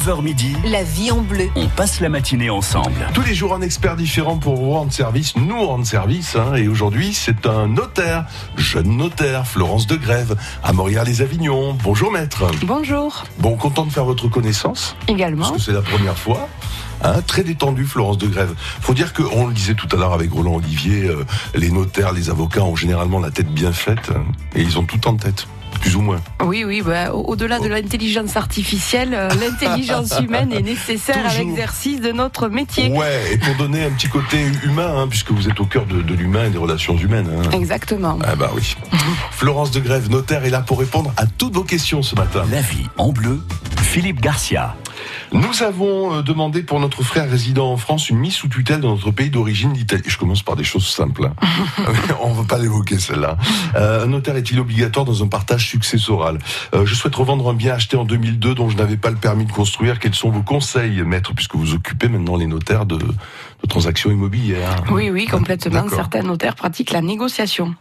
9h midi, La vie en bleu. on passe la matinée ensemble. Tous les jours un expert différent pour vous rendre service, nous rendre service. hein. et aujourd'hui, c'est un notaire, jeune notaire, Florence de Grève, à Morières-les-Avignon. Bonjour maître. Bonjour, Bon, content de faire votre connaissance, également. parce que c'est la première fois. Hein, très détendu, Florence de Grève. Faut dire que, on le disait tout à l'heure avec Roland Olivier, euh, les notaires, les avocats ont généralement la tête bien faite, hein, et ils ont tout en tête, plus ou moins. Oui, oui, bah, au- au-delà de l'intelligence artificielle, euh, l'intelligence humaine est nécessaire à l'exercice de notre métier. Ouais, et pour donner un petit côté humain, hein, puisque vous êtes au cœur de, de l'humain et des relations humaines. hein. Exactement. Ah bah oui. Florence de Grève, notaire, est là pour répondre à toutes vos questions ce matin. La vie en bleu, Philippe Garcia. Nous avons euh, demandé pour notre frère résident en France une mise sous tutelle dans notre pays d'origine d'Italie. Je commence par des choses simples. hein. On ne va pas l'évoquer celle-là. Euh, un notaire est-il obligatoire dans un partage successoral Euh, Je souhaite revendre un bien acheté en 2002 dont je n'avais pas le permis de construire. Quels sont vos conseils, maître, puisque vous occupez maintenant les notaires de, de transactions immobilières Oui, oui, complètement. Certains notaires pratiquent la négociation.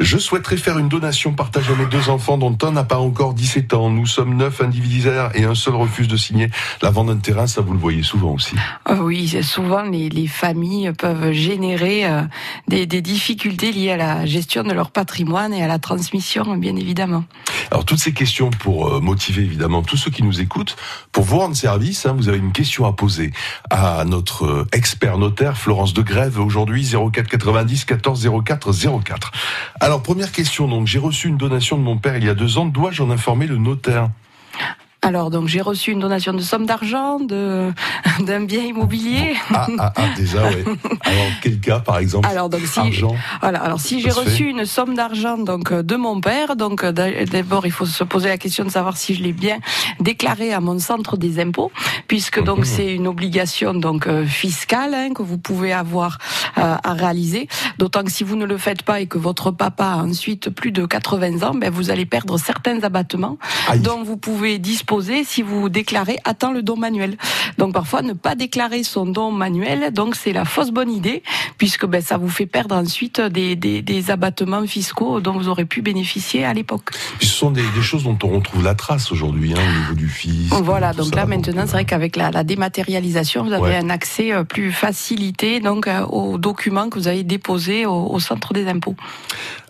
Je souhaiterais faire une donation partagée à mes deux enfants dont un n'a pas encore 17 ans. Nous sommes neuf indivisaires et un seul refuse de signer la vente d'un terrain. Ça, vous le voyez souvent aussi. Euh, oui, souvent les, les familles peuvent générer euh, des, des difficultés liées à la gestion de leur patrimoine et à la transmission, bien évidemment. Alors, toutes ces questions pour euh, motiver évidemment tous ceux qui nous écoutent, pour vous rendre service, hein, vous avez une question à poser à notre euh, expert notaire Florence de Grève aujourd'hui 04 90 14 04 04. Alors, première question donc, j'ai reçu une donation de mon père il y a deux ans. Dois-je en informer le notaire? Alors, donc, j'ai reçu une donation de somme d'argent, de d'un bien immobilier. Ah, ah, ah, déjà, ouais. Alors, quel cas, par exemple Alors, donc, si, Argent. Voilà, alors si j'ai reçu fait. une somme d'argent donc de mon père, donc d'a- d'abord il faut se poser la question de savoir si je l'ai bien déclaré à mon centre des impôts, puisque donc Mhm. c'est une obligation donc euh, fiscale hein, que vous pouvez avoir euh, à réaliser. D'autant que si vous ne le faites pas et que votre papa a ensuite plus de 80 ans, ben vous allez perdre certains abattements Aïe. dont vous pouvez disposer si vous déclarez temps le don manuel. Donc parfois ne pas déclarer son don manuel, donc c'est la fausse bonne idée, puisque ben, ça vous fait perdre ensuite des, des, des abattements fiscaux dont vous aurez pu bénéficier à l'époque. Ce sont des, des choses dont on retrouve la trace aujourd'hui, hein, au niveau du fisc. Voilà, donc ça. là maintenant c'est vrai qu'avec la, la dématérialisation, vous avez Ouais. un accès euh, plus facilité donc euh, aux documents que vous avez déposés au, au centre des impôts.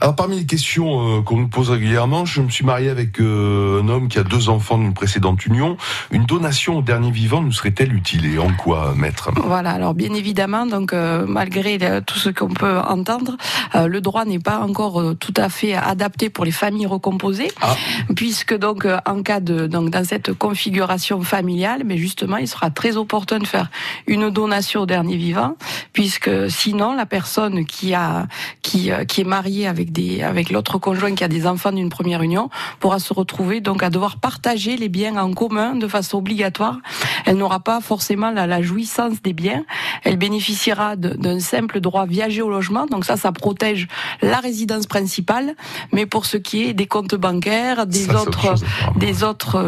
Alors parmi les questions euh, qu'on nous pose régulièrement, je me suis marié avec euh, un homme qui a deux enfants d'une précédente union. Une donation au dernier vivant nous serait-elle utile et en quoi, maître? Voilà, alors bien évidemment, donc euh, malgré euh, tout ce qu'on peut entendre, euh, le droit n'est pas encore tout à fait adapté pour les familles recomposées, Ah. puisque donc en cas de donc dans cette configuration familiale, mais justement, il sera très opportun de faire une donation au dernier vivant, puisque sinon la personne qui a qui qui est mariée avec des avec l'autre conjoint qui a des enfants d'une première union pourra se retrouver donc à devoir partager les biens en commun de façon obligatoire. Elle n'aura pas forcément la, la jouissance des biens. Elle bénéficiera d'un simple droit viager au logement. Donc ça, ça protège la résidence principale. Mais pour ce qui est des comptes bancaires, des Ça, autres des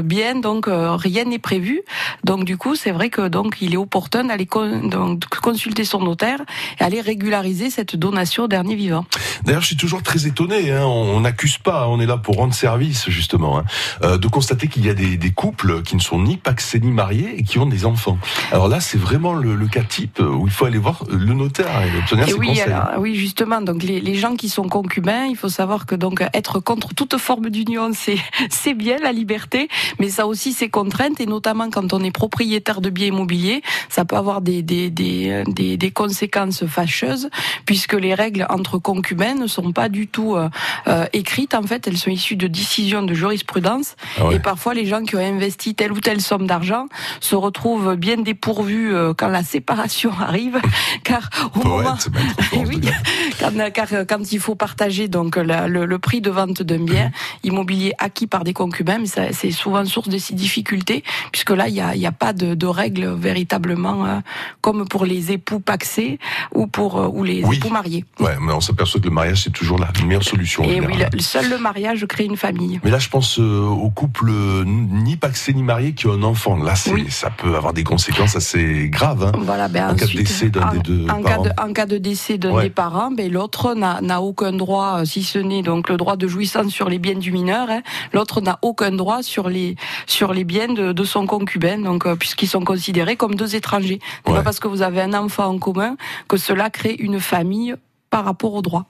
biens, donc euh, rien n'est prévu. Donc du coup, c'est vrai que donc il est opportun d'aller con- consulter son notaire et aller régulariser cette donation au dernier vivant. D'ailleurs, je suis toujours très étonné. Hein, on on n'accuse pas. On est là pour rendre service, justement, hein, euh, de constater qu'il y a des, des couples qui ne sont ni paxés ni mariés et qui ont des enfants. Alors là, c'est vraiment le, le cas type où il faut aller voir le notaire et obtenir Et ses oui, conseils. alors, oui, justement. Donc les, les gens qui sont concubins, il faut savoir que donc être contre toute forme d'union, c'est c'est bien la liberté, mais ça aussi ses contraintes et notamment quand on est propriétaire de biens immobiliers, ça peut avoir des des des des, des conséquences fâcheuses puisque les règles entre concubins ne sont pas du tout euh, euh, écrites. En fait, elles sont issues de décisions de jurisprudence Ah ouais. et parfois les gens qui ont investi telle ou telle somme d'argent se retrouvent bien dépourvus euh, quand la séparation arrive, car au moment Poète, Florence oui, quand, car euh, quand il faut partager donc la- le, le prix de vente d'un bien immobilier acquis par des concubins, mais ça- c'est souvent source de ces difficultés, puisque là il n'y a, il y a pas de, de règles véritablement euh, comme pour les époux paxés ou pour euh, ou les Oui. époux mariés. Ouais, mais on s'aperçoit que le mariage, c'est toujours la meilleure solution. Et oui, le- seul le mariage crée une famille. Mais là, je pense euh, aux couples euh, ni paxé ni marié qui ont un enfant. Là, Oui. ça peut avoir des conséquences assez graves. Hein. Voilà, ben En cas de décès d'un des deux en cas parents. de, en cas de décès d'un Ouais. des parents, ben l'autre n'a aucun droit, euh, si ce n'est donc le droit de jouissance sur les biens du mineur. hein. L'autre n'a aucun droit sur les sur les biens de, de son concubin, donc euh, puisqu'ils sont considérés comme deux étrangers. C'est Ouais. pas parce que vous avez un enfant en commun que cela crée une famille par rapport au droit.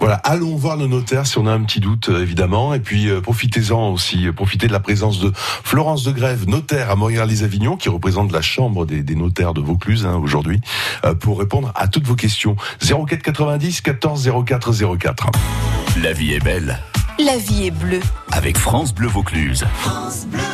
Voilà, allons voir le notaire si on a un petit doute, euh, évidemment. Et puis, euh, profitez-en aussi, euh, profitez de la présence de Florence de Grève, notaire à Montréal-les-Avignon, qui représente la Chambre des, des notaires de Vaucluse hein, aujourd'hui, euh, pour répondre à toutes vos questions. 04 90 14 04 04. La vie est belle La vie est bleue. avec France Bleu Vaucluse. Et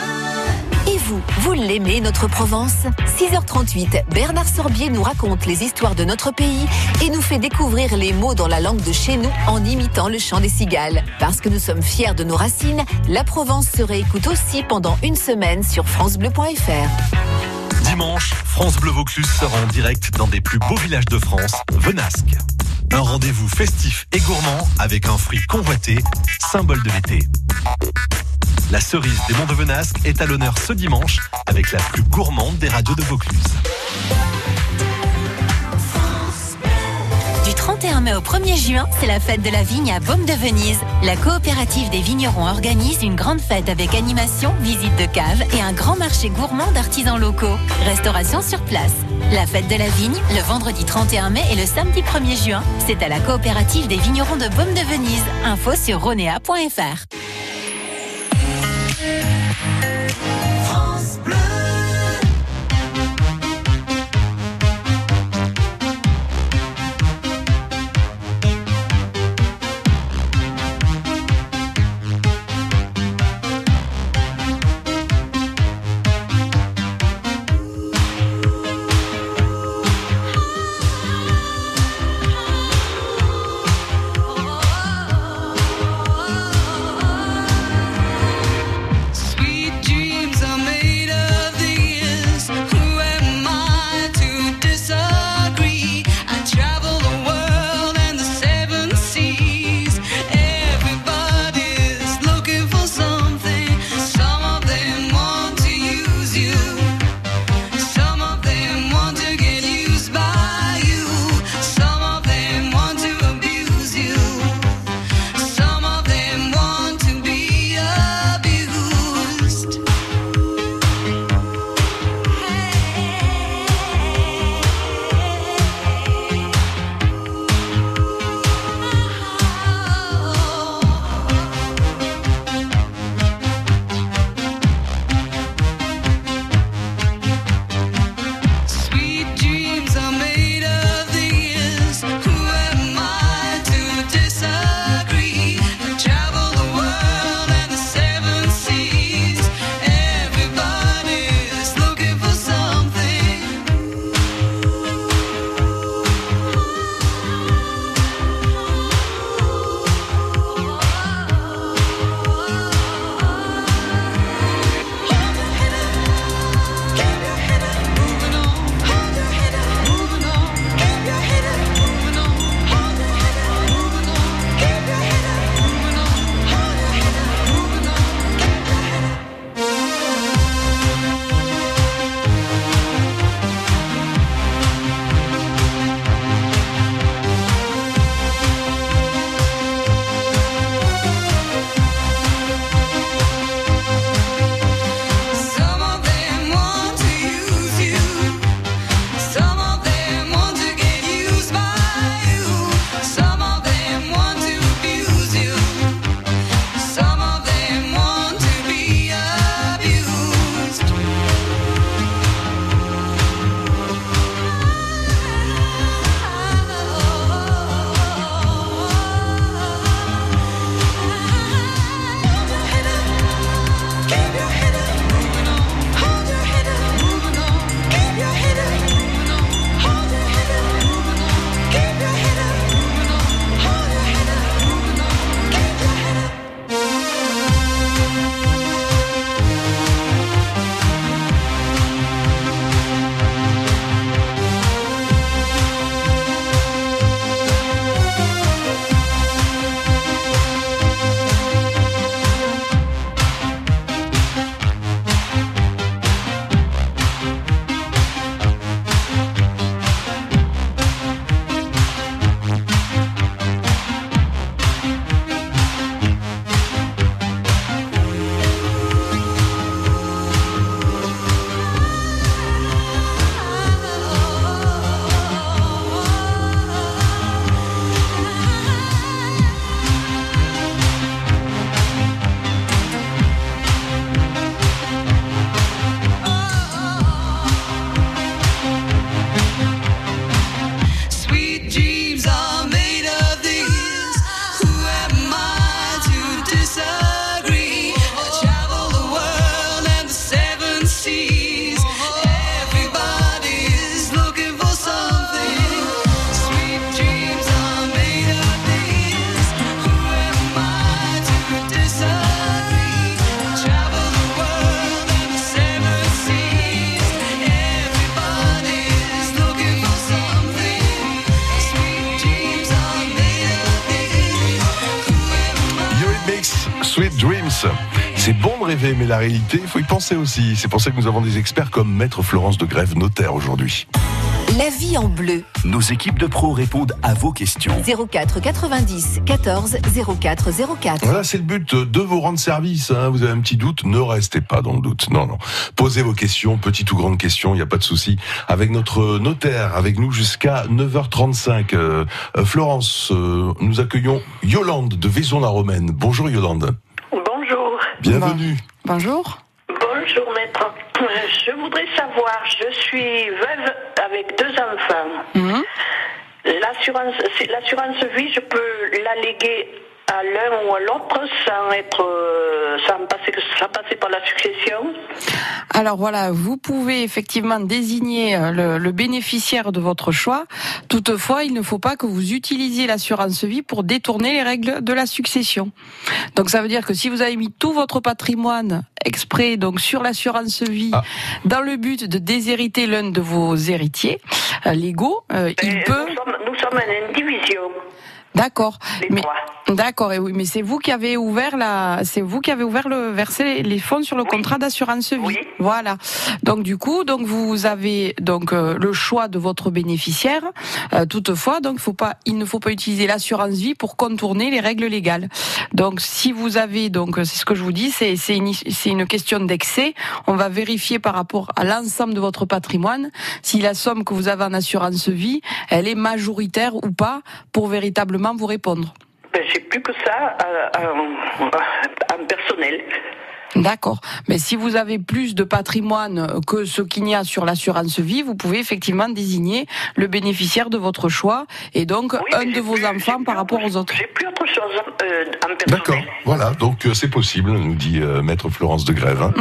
vous, l'aimez notre Provence? 6h38, Bernard Sorbier nous raconte les histoires de notre pays et nous fait découvrir les mots dans la langue de chez nous en imitant le chant des cigales. Parce que nous sommes fiers de nos racines, la Provence se réécoute aussi pendant une semaine sur francebleu.fr. Dimanche, France Bleu Vaucluse sera en direct dans des plus beaux villages de France, Venasque. Un rendez-vous festif et gourmand avec un fruit convoité, symbole de l'été. La cerise des Monts de Venasque est à l'honneur ce dimanche avec la plus gourmande des radios de Vaucluse. Du 31 mai au 1er juin, c'est la fête de la vigne à Baume de Venise. La coopérative des vignerons organise une grande fête avec animation, visite de cave et un grand marché gourmand d'artisans locaux. Restauration sur place. La fête de la vigne, le vendredi 31 mai et le samedi 1er juin, c'est à la coopérative des vignerons de Baume de Venise. Info sur ronea.fr. C'est bon de rêver, mais la réalité, il faut y penser aussi. C'est pour ça que nous avons des experts comme Maître Florence de Grève, notaire aujourd'hui. La vie en bleu. Nos équipes de pros répondent à vos questions. 04 90 14 04 04. Voilà, c'est le but de vous rendre service. hein. Vous avez un petit doute, ne restez pas dans le doute. Non, non. Posez vos questions, petites ou grandes questions, il n'y a pas de souci. Avec notre notaire, avec nous jusqu'à 9h35. Euh, euh, Florence, euh, nous accueillons Yolande de Vaison-la-Romaine. Bonjour Yolande. Bonjour. Bienvenue. Bonjour. Bonjour maître. Je voudrais savoir, je suis veuve avec deux enfants. Mhm. L'assurance, vie, je peux la léguer à l'un ou à l'autre sans être, euh, sans passer, sans passer par la succession. Alors voilà, vous pouvez effectivement désigner euh, le, le bénéficiaire de votre choix. Toutefois, il ne faut pas que vous utilisiez l'assurance vie pour détourner les règles de la succession. Donc ça veut dire que si vous avez mis tout votre patrimoine exprès donc sur l'assurance vie Ah. dans le but de déshériter l'un de vos héritiers euh, légaux, euh, il peut. nous, sommes, nous sommes en indivision, D'accord. les Mais trois. D'accord, et oui, mais c'est vous qui avez ouvert la, c'est vous qui avez ouvert le versé les fonds sur le contrat d'assurance vie. Oui. Voilà. Donc du coup, donc vous avez donc euh, le choix de votre bénéficiaire. Euh, toutefois, donc faut pas, il ne faut pas utiliser l'assurance vie pour contourner les règles légales. Donc si vous avez donc c'est ce que je vous dis, c'est c'est une c'est une question d'excès. On va vérifier par rapport à l'ensemble de votre patrimoine si la somme que vous avez en assurance vie, elle est majoritaire ou pas pour véritablement vous répondre. Ben, j'ai plus que ça euh, en, en personnel. D'accord. Mais si vous avez plus de patrimoine que ce qu'il y a sur l'assurance vie, vous pouvez effectivement désigner le bénéficiaire de votre choix et donc Oui, un de vos plus- enfants par rapport autre- aux autres. J'ai plus autre chose euh, en personnel. D'accord. Voilà, donc euh, c'est possible, nous dit euh, Maître Florence de Grève. hein.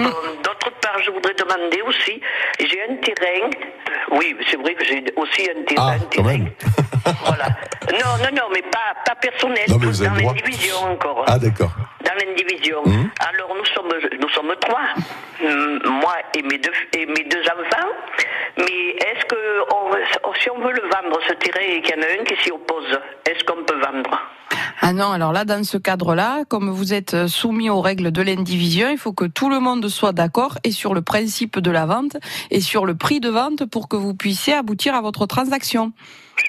Je voudrais demander aussi, j'ai un terrain, euh, oui, c'est vrai que j'ai aussi un terrain. Ah, un quand terrain. même. voilà. Non, non, non, mais pas, pas personnel, Non, mais dans l'indivision encore. Ah d'accord. Dans l'indivision. Mhm. Alors nous sommes, nous sommes trois, moi et mes deux, et mes deux enfants. Mais est-ce que si on veut le vendre, ce terrain, et qu'il y en a un qui s'y oppose, est-ce qu'on peut vendre? Ah non, alors là, dans ce cadre-là, comme vous êtes soumis aux règles de l'indivision, il faut que tout le monde soit d'accord et sur le principe de la vente et sur le prix de vente pour que vous puissiez aboutir à votre transaction.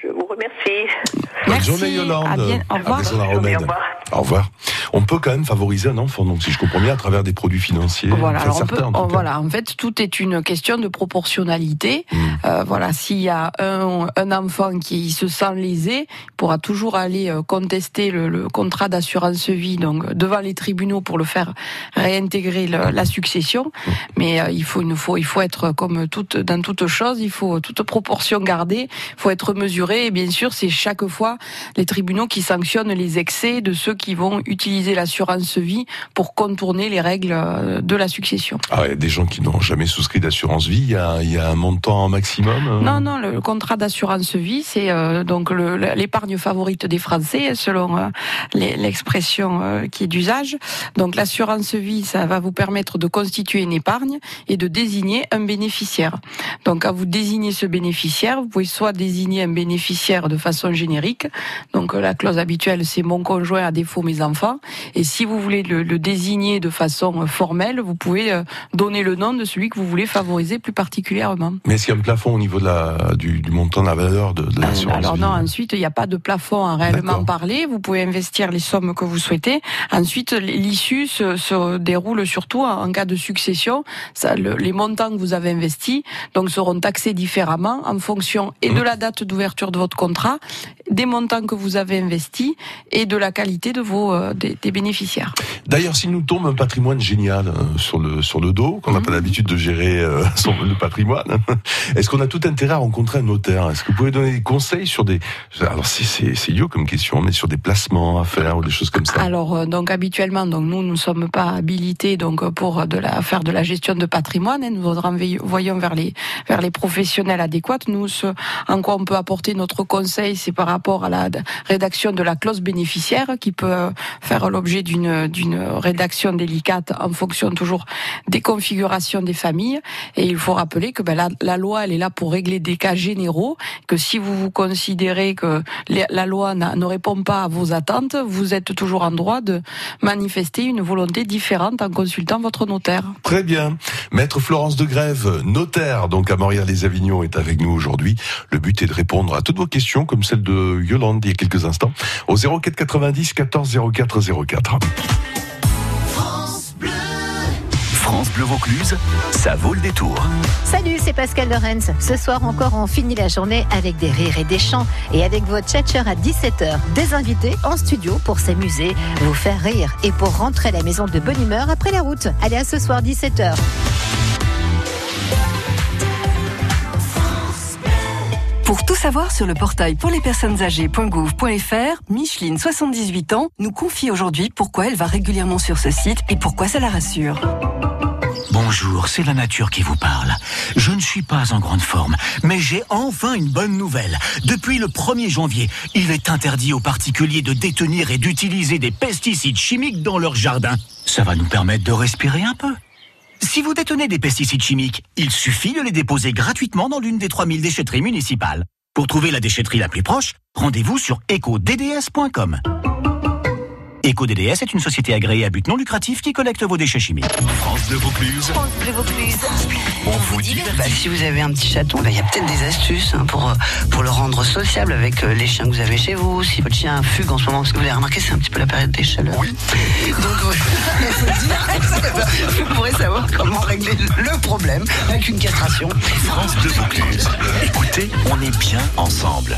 Je vous remercie. Bonne Merci. journée Yolande. À bien- au À revoir. Au revoir. Au revoir. On peut quand même favoriser un enfant, donc si je comprends bien, à travers des produits financiers. Voilà, Enfin, alors on certains, peut- en cas. voilà, en fait, tout est une question de proportionnalité. Mm. Euh, voilà, s'il y a un, un enfant qui se sent lésé, il pourra toujours aller euh, contester le, le contrat d'assurance vie donc devant les tribunaux pour le faire réintégrer le- la succession. Mm. Mais euh, il faut, il faut, il faut être comme toute dans toute chose, il faut toute proportion garder, il faut être mesuré. Et bien sûr, c'est chaque fois les tribunaux qui sanctionnent les excès de ceux qui vont utiliser l'assurance vie pour contourner les règles euh, de la succession. Ah, il y a des gens qui n'ont jamais souscrit d'assurance vie. Il y a, il y a un montant maximum. euh Non, non, le contrat d'assurance vie, c'est euh, donc l'épargne favorite des Français, selon euh, les- l'expression qui est d'usage. Donc l'assurance vie, ça va vous permettre de constituer une épargne et de désigner un bénéficiaire. Donc quand vous désignez ce bénéficiaire, vous pouvez soit désigner un bénéficiaire de façon générique, donc la clause habituelle c'est mon conjoint à défaut mes enfants, et si vous voulez le, le désigner de façon euh, formelle, vous pouvez euh, donner le nom de celui que vous voulez favoriser plus particulièrement. Mais est-ce qu'il y a un plafond au niveau de la, du, du montant de la valeur de, de l'assurance Alors non, ensuite, il n'y a pas de plafond à réellement parler. Vous pouvez investir les sommes que vous souhaitez. Ensuite, l'issue se, se déroule surtout en, cas de succession. Ça, le- les montants que vous avez investis donc seront taxés différemment en fonction et Mmh. de la date d'ouverture de votre contrat, des montants que vous avez investis et de la qualité de vos euh, des, des bénéficiaires. D'ailleurs, s'il nous tombe un patrimoine génial euh, sur le sur le dos, qu'on n'a Mhm. pas l'habitude de gérer euh, son, le patrimoine, est-ce qu'on a tout intérêt à rencontrer un notaire? Est-ce que vous pouvez donner des conseils sur des alors c'est c'est c'est idiot comme question, mais sur des placements à faire ou des choses comme ça? Alors euh, donc habituellement donc nous nous sommes pas habilités donc pour de la faire de la gestion de patrimoine. hein. nous renvoyons vers les vers les professionnels adéquats. Nous ce en quoi on peut apporter notre conseil c'est par rapport à la rédaction de la clause bénéficiaire qui peut faire l'objet d'une d'une rédaction délicate en fonction toujours des configurations des familles. Et il faut rappeler que ben, la, la loi elle est là pour régler des cas généraux, que si vous vous considérez que la loi ne répond pas à vos attentes, vous êtes toujours en droit de manifester une volonté différente en consultant votre notaire. Très bien. Maître Florence de Grève, notaire donc à Morières-les-Avignon, est avec nous aujourd'hui. Le but est de répondre à toutes vos questions, comme celle de Yolande il y a quelques instants, au 04 90 14 04 04. France Bleu Vaucluse, ça vaut le détour. Salut, c'est Pascal Lorenz. Ce soir encore, on finit la journée avec des rires et des chants et avec votre tchatcher à 17h. Des invités en studio pour s'amuser, vous faire rire et pour rentrer à la maison de bonne humeur après la route. Allez, à ce soir 17h. Pour tout savoir sur le portail pour les personnes âgées.gouv.fr, Micheline, 78 ans, nous confie aujourd'hui pourquoi elle va régulièrement sur ce site et pourquoi ça la rassure. Bonjour, c'est la nature qui vous parle. Je ne suis pas en grande forme, mais j'ai enfin une bonne nouvelle. Depuis le 1er janvier, il est interdit aux particuliers de détenir et d'utiliser des pesticides chimiques dans leur jardin. Ça va nous permettre de respirer un peu. Si vous détenez des pesticides chimiques, il suffit de les déposer gratuitement dans l'une des 3000 déchetteries municipales. Pour trouver la déchetterie la plus proche, rendez-vous sur ecodds.com. EcoDDS est une société agréée à but non lucratif qui collecte vos déchets chimiques. France de Vaucluse. France Bleu Vaucluse. On vous dit Bah, si vous avez un petit chaton, bah, il y a peut-être des astuces hein, pour, euh, pour le rendre sociable avec euh, les chiens que vous avez chez vous. Si votre chien fugue en ce moment, parce que vous avez remarqué, c'est un petit peu la période des chaleurs. Oui. Donc, euh, vous pourrez savoir comment régler le problème avec une castration. France de Vaucluse. Écoutez, on est bien ensemble.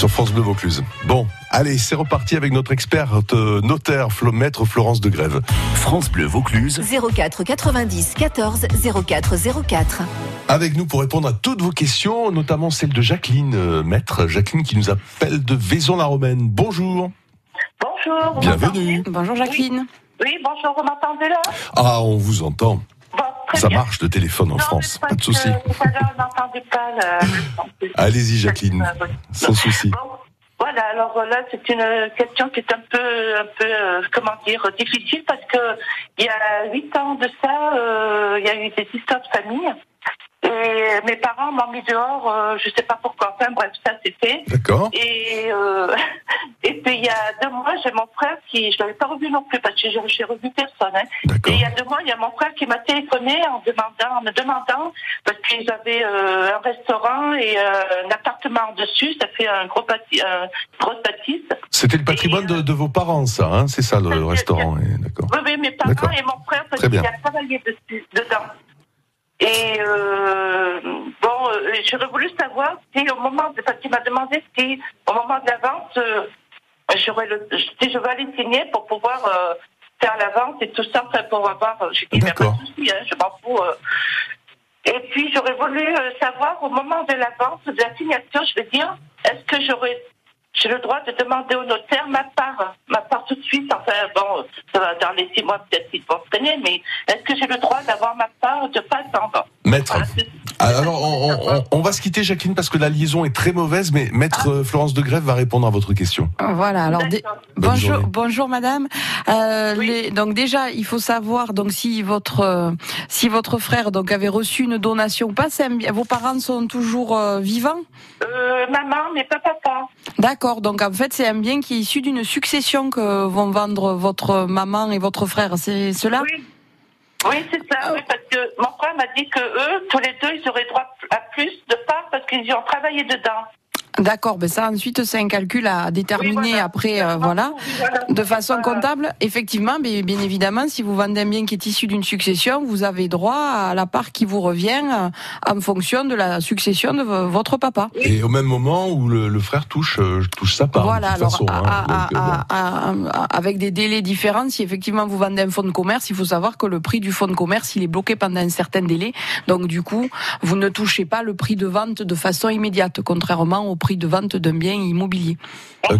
sur France Bleu Vaucluse. Bon, allez, c'est reparti avec notre experte euh, notaire, Flo- maître Florence de Grève. France Bleu Vaucluse. 04 90 14 04 04. Avec nous pour répondre à toutes vos questions, notamment celle de Jacqueline, euh, maître Jacqueline qui nous appelle de Vaison-la-Romaine. Bonjour. Bonjour. Bienvenue. Bonjour Jacqueline. Oui, bonjour, vous m'entendez là? Ah, on vous entend. Ça bien. marche le téléphone en France, pas de souci. Euh. Allez-y Jacqueline, sans souci. Voilà, alors euh, là, c'est une question qui est un peu, un peu, euh, comment dire, difficile parce que il y a huit ans de ça, euh, il y a eu des histoires de famille. Et mes parents m'ont mis dehors, euh, je sais pas pourquoi. Enfin bref, ça c'était. D'accord. Et euh, et puis il y a deux mois, j'ai mon frère qui, je l'avais pas revu non plus parce que j'ai j'ai revu personne. Hein. Et il y a deux mois, il y a mon frère qui m'a téléphoné en demandant, en me demandant parce qu'ils avaient euh, un restaurant et euh, un appartement dessus. Ça fait un gros bâti, grosse bâtisse. C'était le patrimoine de, de vos parents, ça, hein c'est ça le restaurant. oui, D'accord. Oui, oui, mes parents D'accord. et mon frère, parce qu'il a travaillé dessus, dedans. Et euh, bon, euh, j'aurais voulu savoir si au moment, de, parce qu'il m'a demandé si au moment de la vente, euh, j'aurais le, si je veux aller signer pour pouvoir euh, faire la vente et tout ça, pour avoir, euh, j'ai dit, mais pas de souci, hein, je m'en fous. euh. Et puis j'aurais voulu savoir au moment de la vente, de la signature, je veux dire, est-ce que j'aurais j'ai le droit de demander au notaire ma part, ma part tout de suite. Enfin, bon, ça va dans les six mois peut-être qu'ils vont se traîner, mais est-ce que j'ai le droit d'avoir ma part, de pas attendre Maître. Alors, on, on- on- on va se quitter, Jacqueline, parce que la liaison est très mauvaise, mais Maître Ah. euh, Florence de Grève va répondre à votre question. Voilà. Alors bonjour, journée. bonjour madame. Euh, les- donc déjà, il faut savoir donc si votre euh, si votre frère donc avait reçu une donation ou pas. c'est un bien- vos parents sont toujours euh, vivants? euh, Maman, mais pas papa. D'accord. Donc en fait, c'est un bien qui est issu d'une succession que vont vendre votre maman et votre frère. C'est cela? Oui. Oui, c'est ça, oui, parce que mon frère m'a dit que eux, tous les deux, ils auraient droit à plus de parts parce qu'ils y ont travaillé dedans. D'accord, ben ça ensuite c'est un calcul à déterminer après, euh, voilà, de façon comptable. Effectivement, mais bien évidemment, si vous vendez un bien qui est issu d'une succession, vous avez droit à la part qui vous revient euh, en fonction de la succession de votre papa. Et au même moment où le, le frère touche, euh, touche sa part. Voilà, de toute alors façon, hein. à- à- Donc, euh, bon. à- à- à- avec des délais différents, si effectivement vous vendez un fonds de commerce, il faut savoir que le prix du fonds de commerce, il est bloqué pendant un certain délai. Donc du coup, vous ne touchez pas le prix de vente de façon immédiate, contrairement au prix de vente d'un bien immobilier. Euh,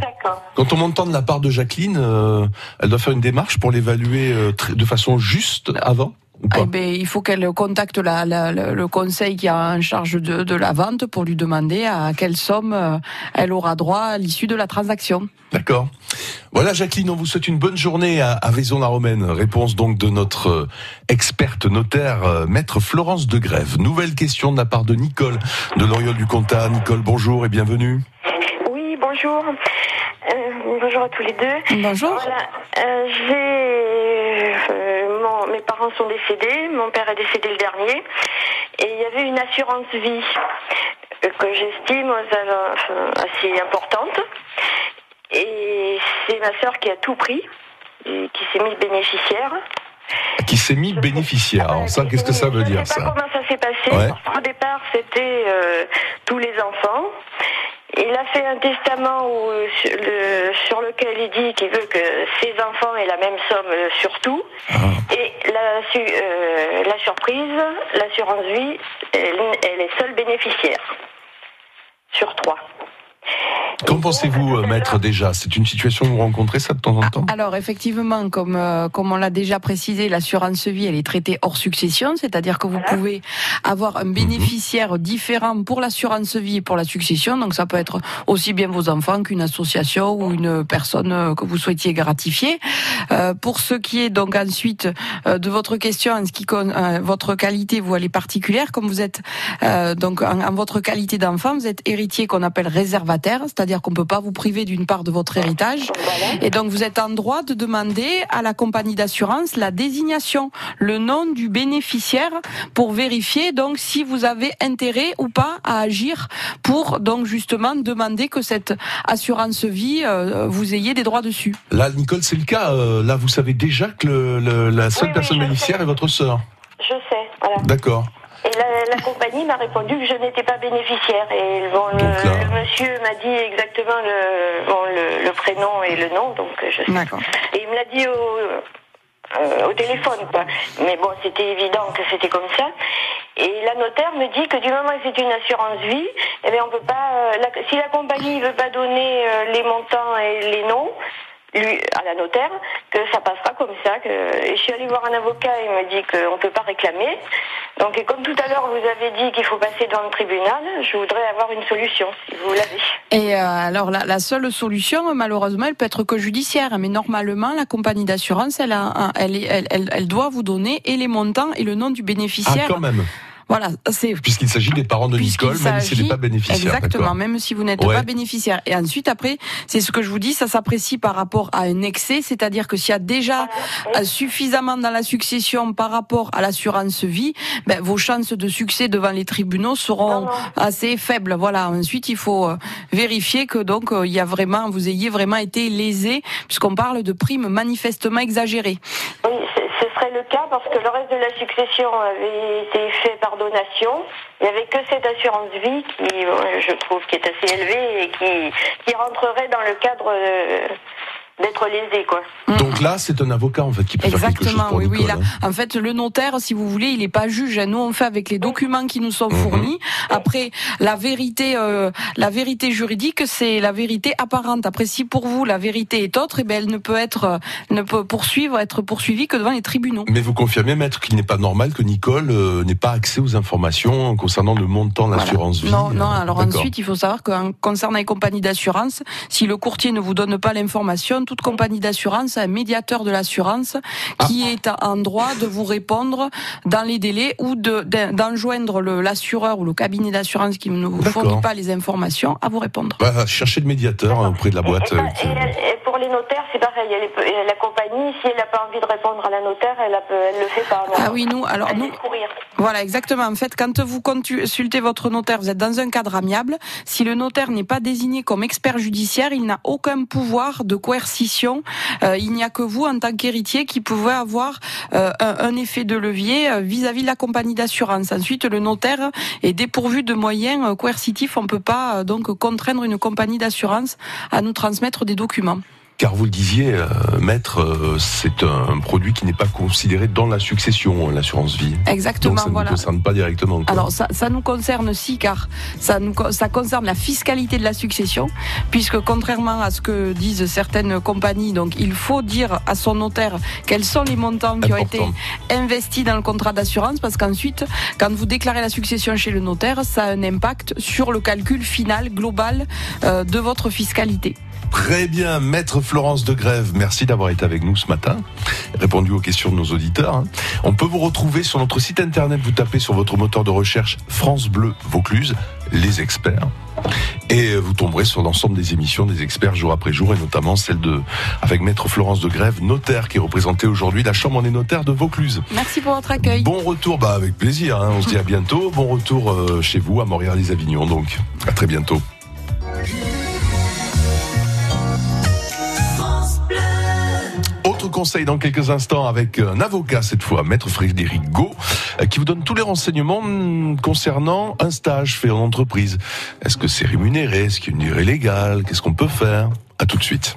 Quant au montant de la part de Jacqueline, euh, elle doit faire une démarche pour l'évaluer euh, de façon juste avant ou pas Eh ben, il faut qu'elle contacte la, la- le conseil qui a en charge de, de la vente pour lui demander à quelle somme euh, elle aura droit à l'issue de la transaction. D'accord. Voilà, Jacqueline, on vous souhaite une bonne journée à, à Vaison-la-Romaine. Réponse donc de notre euh, experte notaire, euh, maître Florence de Grève. Nouvelle question de la part de Nicole de l'Oriole du Comtat. Nicole, bonjour et bienvenue. Bonjour. Euh, bonjour à tous les deux. Bonjour. Voilà, euh, j'ai, euh, mon- mes parents sont décédés, mon père est décédé le dernier, et il y avait une assurance vie euh, que j'estime euh, assez importante. Et c'est ma sœur qui a tout pris, et qui s'est mise bénéficiaire. Qui s'est mis bénéficiaire. Alors ça, qu'est-ce que ça veut dire Je sais pas ça comment ça s'est passé. Ouais. Au départ, c'était euh, tous les enfants. Il a fait un testament où, euh, sur, le- sur lequel il dit qu'il veut que ses enfants aient la même somme euh, sur tout. Et la, su- euh, la surprise, l'assurance vie, elle, elle est seule bénéficiaire sur trois. Qu'en pensez-vous, euh, maître, déjà? C'est une situation que vous rencontrez ça de temps en temps? Alors effectivement, comme euh, comme on l'a déjà précisé, l'assurance vie elle est traitée hors succession, c'est-à-dire que vous pouvez avoir un bénéficiaire différent pour l'assurance vie et pour la succession. Donc ça peut être aussi bien vos enfants qu'une association ou une personne euh, que vous souhaitiez gratifier. Euh, pour ce qui est donc ensuite euh, de votre question en ce qui con, euh, votre qualité, vous elle est particulière, comme vous êtes euh, donc en, en votre qualité d'enfant, vous êtes héritier qu'on appelle réservataire, c'est-à-dire qu'on peut pas vous priver d'une part de votre héritage. Et donc vous êtes en droit de demander à la compagnie d'assurance la désignation, le nom du bénéficiaire pour vérifier donc si vous avez intérêt ou pas à agir pour donc justement demander que cette assurance vie euh, vous ayez des droits dessus. Là, Nicole, c'est le cas. euh, là, vous savez déjà que le- le- la seule personne bénéficiaire est votre sœur. Je sais, voilà. D'accord. La- la compagnie m'a répondu que je n'étais pas bénéficiaire. Et bon, le, le monsieur m'a dit exactement le, bon, le, le prénom et le nom, donc euh, je sais. Et il me l'a dit au, euh, au téléphone, quoi. Mais bon, c'était évident que c'était comme ça. Et la notaire me dit que du moment que c'est une assurance vie, eh bien on peut pas. euh, la- si la compagnie veut pas donner euh, les montants et les noms, lui, à la notaire, que ça passera comme ça. Que... Et je suis allée voir un avocat, il me dit qu'on ne peut pas réclamer. Donc, et comme tout à l'heure, vous avez dit qu'il faut passer devant le tribunal, je voudrais avoir une solution, si vous l'avez. Et euh, alors la, la seule solution, malheureusement, elle peut être que judiciaire. Mais normalement, la compagnie d'assurance, elle, a elle, elle, elle, elle doit vous donner et les montants et le nom du Ah, bénéficiaire. quand même. Voilà, c'est Puisqu'il s'agit des parents de Nicole, même s'il n'est s'agit- pas bénéficiaire. Exactement, même si vous n'êtes Ouais. pas bénéficiaire. Et ensuite, après, c'est ce que je vous dis, ça s'apprécie par rapport à un excès, c'est-à-dire que s'il y a déjà euh, suffisamment dans la succession par rapport à l'assurance vie, ben, vos chances de succès devant les tribunaux seront assez faibles. Voilà. Ensuite, il faut euh, vérifier que donc euh, il y a vraiment, vous ayez vraiment été lésé, puisqu'on parle de primes manifestement exagérées. Oui, le cas parce que le reste de la succession avait été fait par donation. Il n'y avait que cette assurance vie qui, bon, je trouve, qui est assez élevée et qui, qui rentrerait dans le cadre euh, d'être lésé, quoi. Donc là, c'est un avocat en fait qui peut faire quelque chose Exactement, pour oui, oui. Nicole. Là, hein. en fait, le notaire, si vous voulez, il n'est pas juge. Nous, on fait avec les documents qui nous sont fournis. Après, la vérité, euh, la vérité juridique, c'est la vérité apparente. Après, si pour vous la vérité est autre, eh ben, elle ne peut être, euh, ne peut poursuivre, être poursuivie que devant les tribunaux. Mais vous confirmez, maître, qu'il n'est pas normal que Nicole euh, n'ait pas accès aux informations concernant le montant de l'assurance vie. Non, non. Alors D'accord. ensuite, il faut savoir qu'en concernant les compagnies d'assurance, si le courtier ne vous donne pas l'information, toute compagnie d'assurance a un médiateur de l'assurance qui est en droit de vous répondre dans les délais ou de d'en- d'enjoindre le- l'assureur ou le cabinet d'assurance qui ne vous fournit pas les informations à vous répondre. Bah, chercher le médiateur auprès de la boîte. euh, Et, elle- et pour les notaires, c'est pareil. Elle la compagnie, si elle n'a pas envie de répondre à la notaire, elle, a- elle le fait pas. Ah oui, nous, alors nous, voilà, exactement. En fait, quand vous consultez votre notaire, vous êtes dans un cadre amiable. Si le notaire n'est pas désigné comme expert judiciaire, il n'a aucun pouvoir de coercition. Euh, il n'y a que vous, en tant qu'héritier, qui pouvez avoir euh, un, effet de levier euh, vis-à-vis de la compagnie d'assurance. Ensuite, le notaire est dépourvu de moyens coercitifs. On peut pas donc contraindre une compagnie d'assurance à nous transmettre des documents. Car vous le disiez, euh, maître, euh, c'est un produit qui n'est pas considéré dans la succession, l'assurance vie. Exactement, Donc ça ne voilà. nous concerne pas directement. quoi. Alors ça, ça nous concerne si car ça nous ça concerne la fiscalité de la succession puisque contrairement à ce que disent certaines compagnies donc il faut dire à son notaire quels sont les montants qui ont été investis dans le contrat d'assurance parce qu'ensuite quand vous déclarez la succession chez le notaire ça a un impact sur le calcul final global euh, de votre fiscalité. Très bien, maître Florence de Grève, merci d'avoir été avec nous ce matin, répondu aux questions de nos auditeurs. hein. On peut vous retrouver sur notre site internet, vous tapez sur votre moteur de recherche France Bleu Vaucluse, les experts. Et vous tomberez sur l'ensemble des émissions des experts jour après jour, et notamment celle de, avec maître Florence de Grève, notaire, qui est représentée aujourd'hui la Chambre des notaires de Vaucluse. Merci pour votre accueil. Bon retour, bah avec plaisir, hein, on se dit à bientôt. Bon retour euh, chez vous, à Montréal-les-Avignon, donc. À très bientôt. Autre conseil dans quelques instants avec un avocat cette fois, maître Frédéric Gau, euh, qui vous donne tous les renseignements concernant un stage fait en entreprise. Est-ce que c'est rémunéré? Est-ce qu'il y a une durée légale? Qu'est-ce qu'on peut faire? À tout de suite.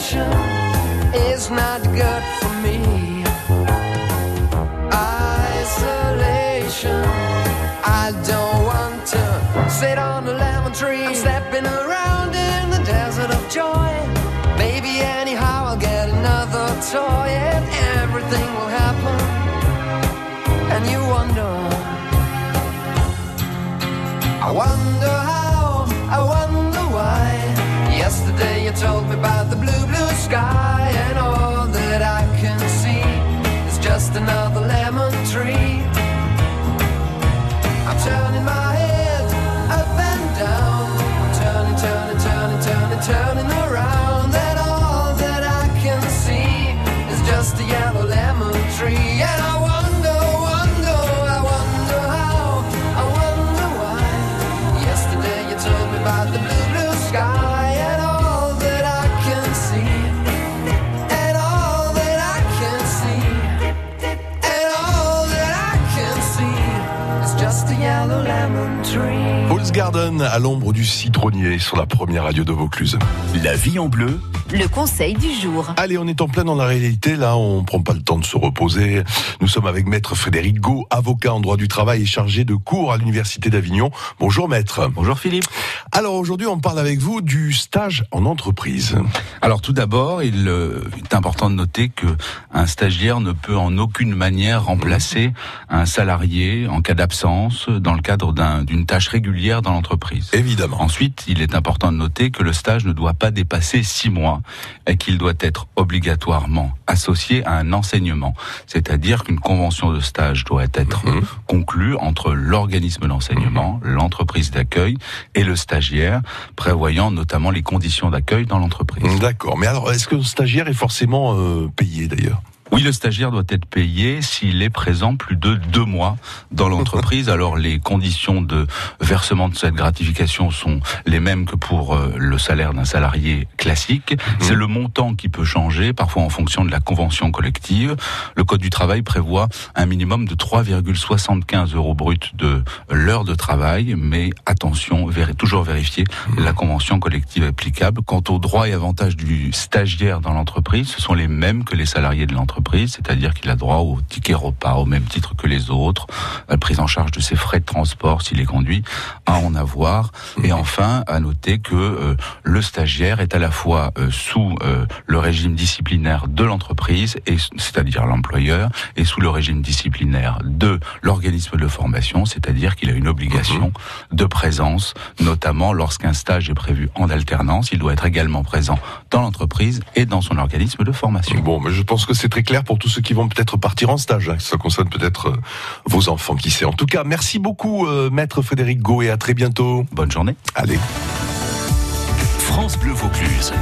Isolation is not good for me. Isolation, I don't want to sit on a lemon tree. I'm stepping around in the desert of joy. Maybe anyhow I'll get another toy and everything will happen. And you wonder, I wonder how, I wonder why. Yesterday you told me about sky, Paul's Garden à l'ombre du citronnier sur la première radio de Vaucluse. La vie en bleu. Le conseil du jour. Allez, on est en plein dans la réalité. Là, on prend pas le temps de se reposer. Nous sommes avec maître Frédéric Gau, avocat en droit du travail et chargé de cours à l'université d'Avignon. Bonjour maître. Bonjour Philippe. Alors aujourd'hui, on parle avec vous du stage en entreprise. Alors tout d'abord, il euh, est important de noter que un stagiaire ne peut en aucune manière remplacer un salarié en cas d'absence dans le cadre d'un- d'une tâche régulière dans l'entreprise. Évidemment. Ensuite, il est important de noter que le stage ne doit pas dépasser six mois et qu'il doit être obligatoirement associé à un enseignement. C'est-à-dire qu'une convention de stage doit être Mhm. conclue entre l'organisme d'enseignement, l'entreprise d'accueil et le stagiaire, prévoyant notamment les conditions d'accueil dans l'entreprise. D'accord. Mais alors, est-ce que le stagiaire est forcément euh, payé d'ailleurs? Oui, le stagiaire doit être payé s'il est présent plus de deux mois dans l'entreprise. Alors les conditions de versement de cette gratification sont les mêmes que pour euh, le salaire d'un salarié classique. C'est le montant qui peut changer, parfois en fonction de la convention collective. Le Code du travail prévoit un minimum de 3,75 euros bruts de l'heure de travail, mais attention, toujours vérifier la convention collective applicable. Quant aux droits et avantages du stagiaire dans l'entreprise, ce sont les mêmes que les salariés de l'entreprise, c'est-à-dire qu'il a droit au ticket repas au même titre que les autres, la prise en charge de ses frais de transport s'il est conduit, à en avoir. Et enfin, à noter que euh, le stagiaire est à la fois euh, sous euh, le régime disciplinaire de l'entreprise, et c'est-à-dire l'employeur, et sous le régime disciplinaire de l'organisme de formation, c'est-à-dire qu'il a une obligation de présence, notamment lorsqu'un stage est prévu en alternance. Il doit être également présent dans l'entreprise et dans son organisme de formation. Bon, mais je pense que c'est très clair pour tous ceux qui vont peut-être partir en stage. hein. Ça concerne peut-être euh, vos enfants, qui sait. En tout cas, merci beaucoup, euh, maître Frédéric Gau, et à très bientôt. Bonne journée. Allez. France Bleu Vaucluse.